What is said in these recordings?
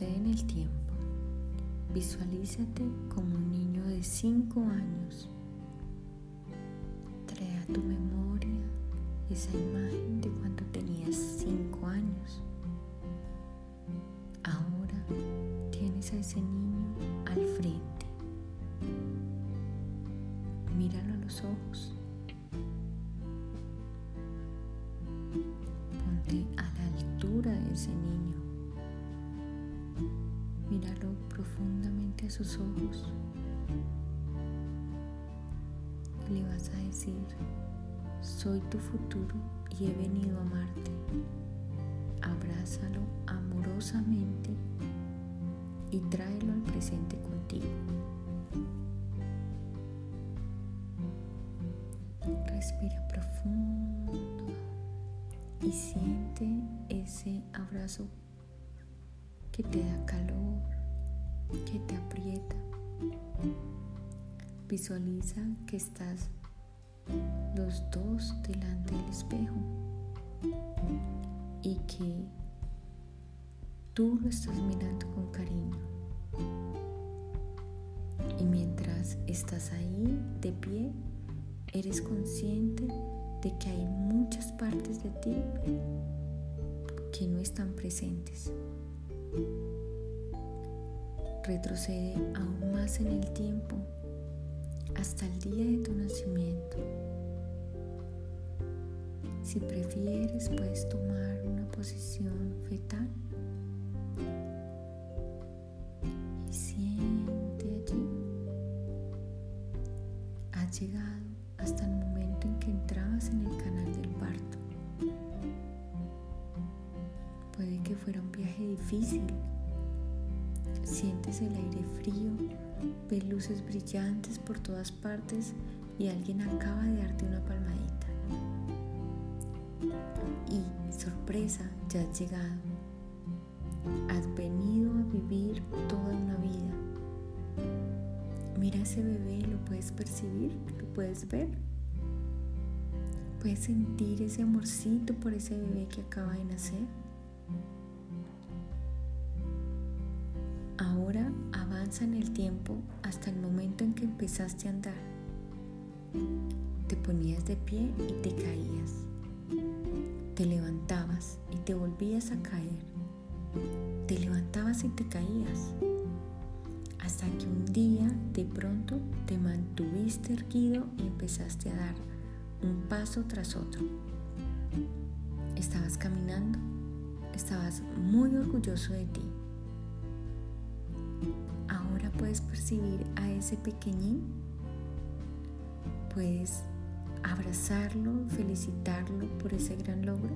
En el tiempo. Visualízate como un niño de 5 años. Trae a tu memoria esa imagen de cuando tenías 5 años. Ahora tienes a ese niño al frente. Míralo a los ojos. Ponte a la altura de ese niño. Míralo profundamente a sus ojos. Le vas a decir, soy tu futuro y he venido a amarte. Abrázalo amorosamente y tráelo al presente contigo. Respira profundo y siente ese abrazo que te da calor, que te aprieta. Visualiza que estás los dos delante del espejo y que tú lo estás mirando con cariño. Y mientras estás ahí de pie, eres consciente de que hay muchas partes de ti que no están presentes. Retrocede aún más en el tiempo hasta el día de tu nacimiento. Si prefieres, puedes tomar una posición fetal y siente allí. Has llegado hasta el momento en que entrabas en el canal del parto. Puede que fuera un viaje difícil. Sientes el aire frío, ves luces brillantes por todas partes y alguien acaba de darte una palmadita. Y sorpresa, ya has llegado. Has venido a vivir toda una vida. Mira ese bebé, ¿lo puedes percibir? ¿Lo puedes ver? ¿Puedes sentir ese amorcito por ese bebé que acaba de nacer? Ahora avanza en el tiempo hasta el momento en que empezaste a andar. Te ponías de pie y te caías. Te levantabas y te volvías a caer. Te levantabas y te caías. Hasta que un día de pronto te mantuviste erguido y empezaste a dar un paso tras otro. Estabas caminando. Estabas muy orgulloso de ti puedes percibir a ese pequeñín, puedes abrazarlo, felicitarlo por ese gran logro.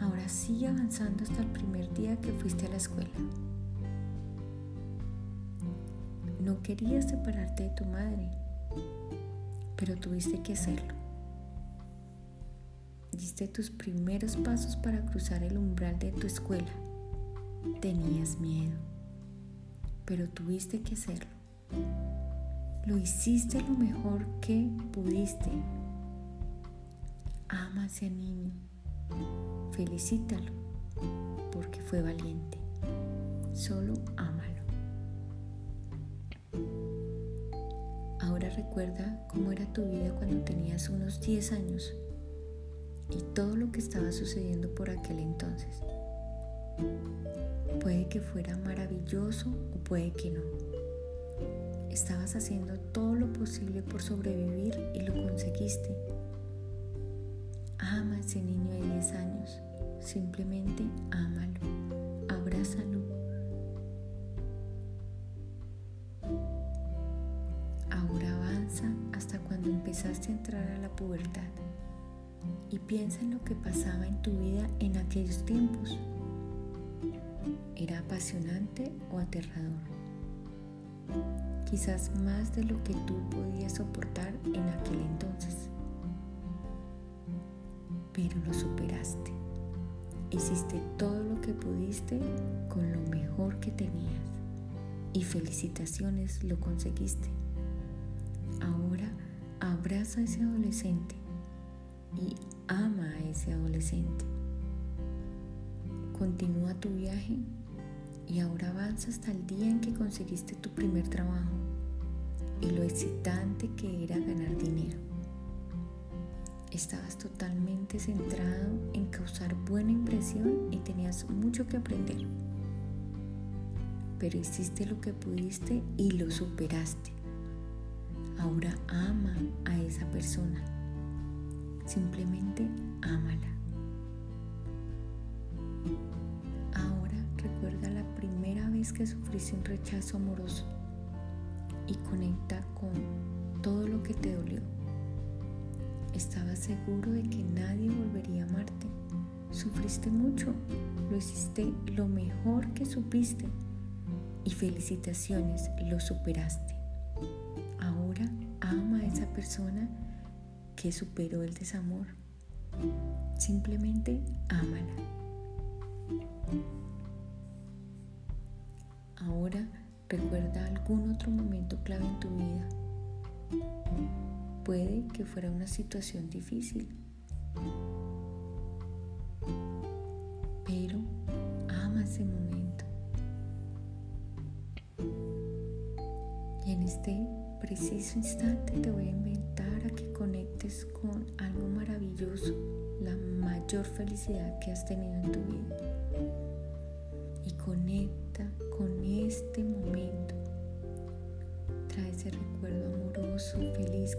Ahora sigue avanzando hasta el primer día que fuiste a la escuela. No querías separarte de tu madre, pero tuviste que hacerlo. Diste tus primeros pasos para cruzar el umbral de tu escuela. Tenías miedo, pero tuviste que hacerlo. Lo hiciste lo mejor que pudiste. Ama a ese niño, felicítalo, porque fue valiente. Solo ámalo. Ahora recuerda cómo era tu vida cuando tenías unos 10 años y todo lo que estaba sucediendo por aquel entonces. Puede que fuera maravilloso o puede que no. Estabas haciendo todo lo posible por sobrevivir y lo conseguiste. Ama a ese niño de 10 años. Simplemente ámalo. Abrázalo. Ahora avanza hasta cuando empezaste a entrar a la pubertad y piensa en lo que pasaba en tu vida en aquellos tiempos. ¿Era apasionante o aterrador? Quizás más de lo que tú podías soportar en aquel entonces. Pero lo superaste. Hiciste todo lo que pudiste con lo mejor que tenías. Y felicitaciones, lo conseguiste. Ahora abraza a ese adolescente y ama a ese adolescente Continúa tu viaje y ahora avanza hasta el día en que conseguiste tu primer trabajo y lo excitante que era ganar dinero. Estabas totalmente centrado en causar buena impresión y tenías mucho que aprender. Pero hiciste lo que pudiste y lo superaste. Ahora ama a esa persona. Simplemente ámala. Que sufriste un rechazo amoroso y conecta con todo lo que te dolió. Estabas seguro de que nadie volvería a amarte. Sufriste mucho, lo hiciste lo mejor que supiste y felicitaciones, lo superaste. Ahora ama a esa persona que superó el desamor. Simplemente ámala. Ahora recuerda algún otro momento clave en tu vida Puede que fuera una situación difícil, pero ama ese momento. Y en este preciso instante te voy a inventar a que conectes con algo maravilloso, la mayor felicidad que has tenido en tu vida. Y conecta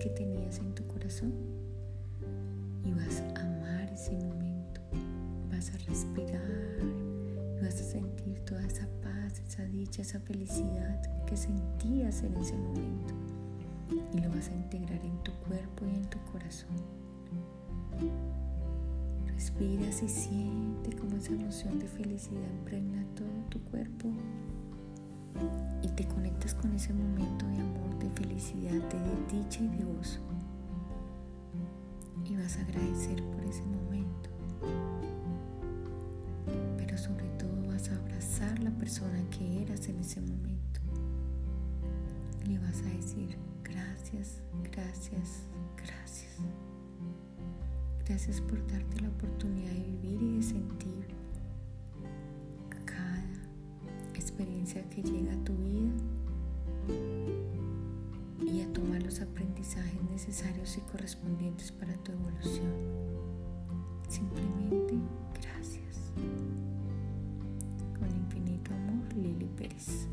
que tenías en tu corazón y vas a amar ese momento. Vas a respirar y vas a sentir toda esa paz, esa dicha, esa felicidad que sentías en ese momento y lo vas a integrar en tu cuerpo y en tu corazón. Respiras y siente como esa emoción de felicidad impregna todo tu cuerpo y te conectas con ese momento de amor, de felicidad, de dicha y de gozo. Y vas a agradecer por ese momento. Pero sobre todo vas a abrazar la persona que eras en ese momento. Y le vas a decir gracias, gracias, gracias. Gracias por darte la oportunidad de vivir y de sentir que llega a tu vida y a tomar los aprendizajes necesarios y correspondientes para tu evolución. Simplemente gracias. Con infinito amor, Lili Pérez.